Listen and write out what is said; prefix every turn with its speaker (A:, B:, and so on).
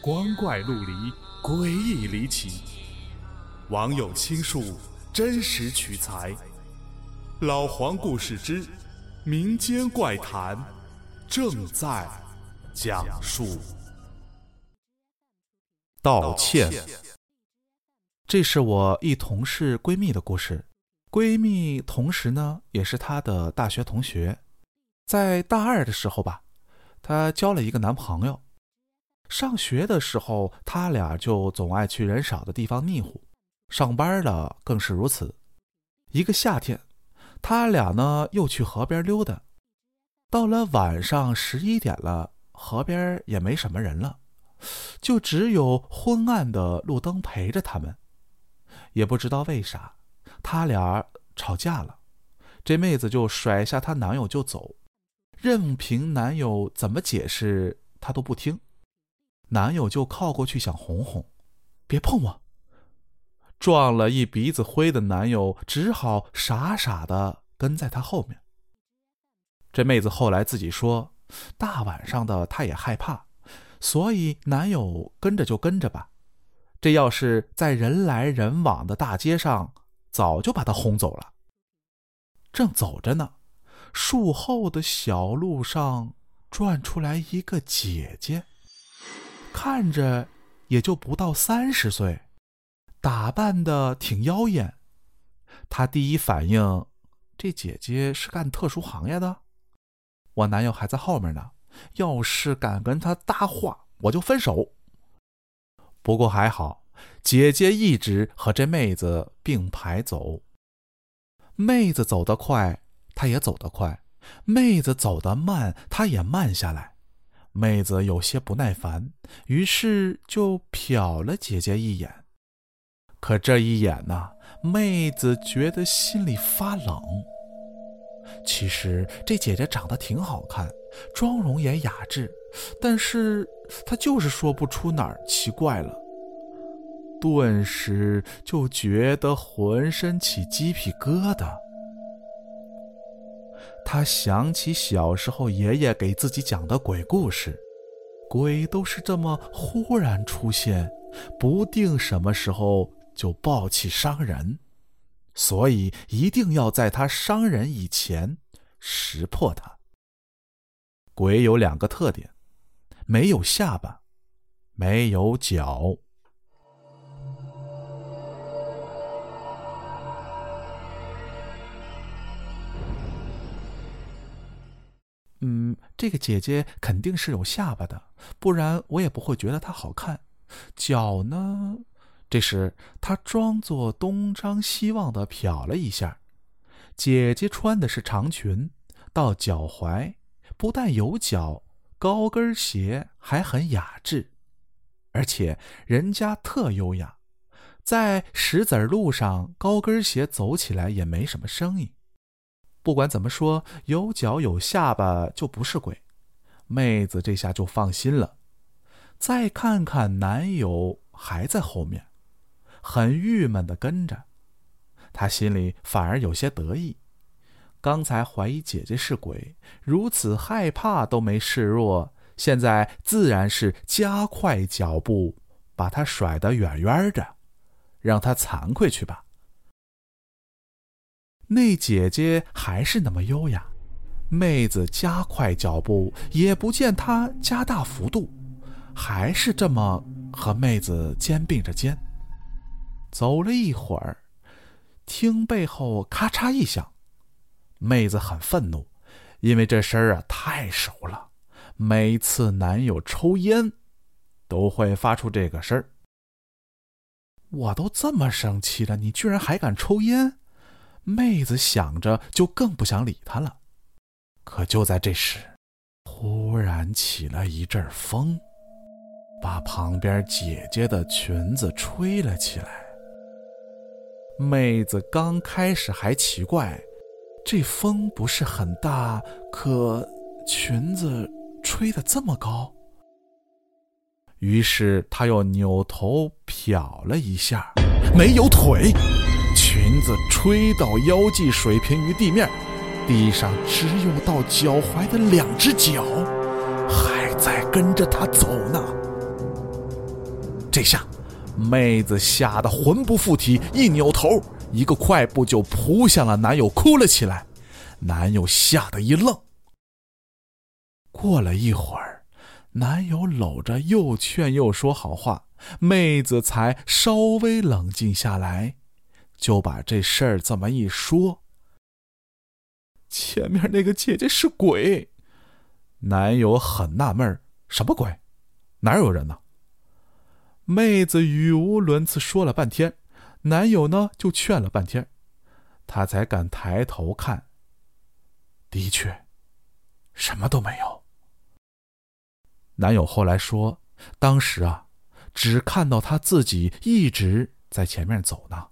A: 光怪陆离，诡异离奇。网友倾述，真实取材。老黄故事之民间怪谈正在讲述。
B: 道歉。这是我一同事闺蜜的故事，闺蜜同时呢也是她的大学同学，在大二的时候吧，她交了一个男朋友。上学的时候，他俩就总爱去人少的地方腻乎；上班了更是如此。一个夏天，他俩呢又去河边溜达。到了晚上十一点了，河边也没什么人了，就只有昏暗的路灯陪着他们。也不知道为啥，他俩吵架了，这妹子就甩下她男友就走，任凭男友怎么解释，她都不听。男友就靠过去想哄哄，别碰我。撞了一鼻子灰的男友只好傻傻的跟在他后面。这妹子后来自己说，大晚上的她也害怕，所以男友跟着就跟着吧。这要是在人来人往的大街上，早就把她轰走了。正走着呢，树后的小路上转出来一个姐姐。看着也就不到三十岁，打扮的挺妖艳。他第一反应，这姐姐是干特殊行业的。我男友还在后面呢，要是敢跟他搭话，我就分手。不过还好，姐姐一直和这妹子并排走。妹子走得快，他也走得快；妹子走得慢，他也慢下来。妹子有些不耐烦，于是就瞟了姐姐一眼。可这一眼呢，妹子觉得心里发冷。其实这姐姐长得挺好看，妆容也雅致，但是她就是说不出哪儿奇怪了。顿时就觉得浑身起鸡皮疙瘩。他想起小时候爷爷给自己讲的鬼故事，鬼都是这么忽然出现，不定什么时候就暴气伤人，所以一定要在他伤人以前识破他。鬼有两个特点：没有下巴，没有脚。这个姐姐肯定是有下巴的，不然我也不会觉得她好看。脚呢？这时她装作东张西望的瞟了一下。姐姐穿的是长裙，到脚踝，不但有脚，高跟鞋还很雅致，而且人家特优雅，在石子路上高跟鞋走起来也没什么声音。不管怎么说，有脚有下巴就不是鬼。妹子这下就放心了。再看看男友还在后面，很郁闷的跟着。她心里反而有些得意。刚才怀疑姐姐是鬼，如此害怕都没示弱，现在自然是加快脚步，把她甩得远远的，让她惭愧去吧。那姐姐还是那么优雅，妹子加快脚步，也不见她加大幅度，还是这么和妹子肩并着肩。走了一会儿，听背后咔嚓一响，妹子很愤怒，因为这声儿啊太熟了，每次男友抽烟，都会发出这个声儿。我都这么生气了，你居然还敢抽烟！妹子想着，就更不想理他了。可就在这时，忽然起了一阵风，把旁边姐姐的裙子吹了起来。妹子刚开始还奇怪，这风不是很大，可裙子吹得这么高。于是她又扭头瞟了一下，没有腿。裙子吹到腰际，水平于地面，地上只有到脚踝的两只脚，还在跟着他走呢。这下，妹子吓得魂不附体，一扭头，一个快步就扑向了男友，哭了起来。男友吓得一愣。过了一会儿，男友搂着又劝又说好话，妹子才稍微冷静下来，就把这事儿这么一说。前面那个姐姐是鬼，男友很纳闷什么鬼？哪有人呢？妹子语无伦次说了半天，男友呢就劝了半天，他才敢抬头看。的确，什么都没有。男友后来说，当时啊，只看到他自己一直在前面走呢。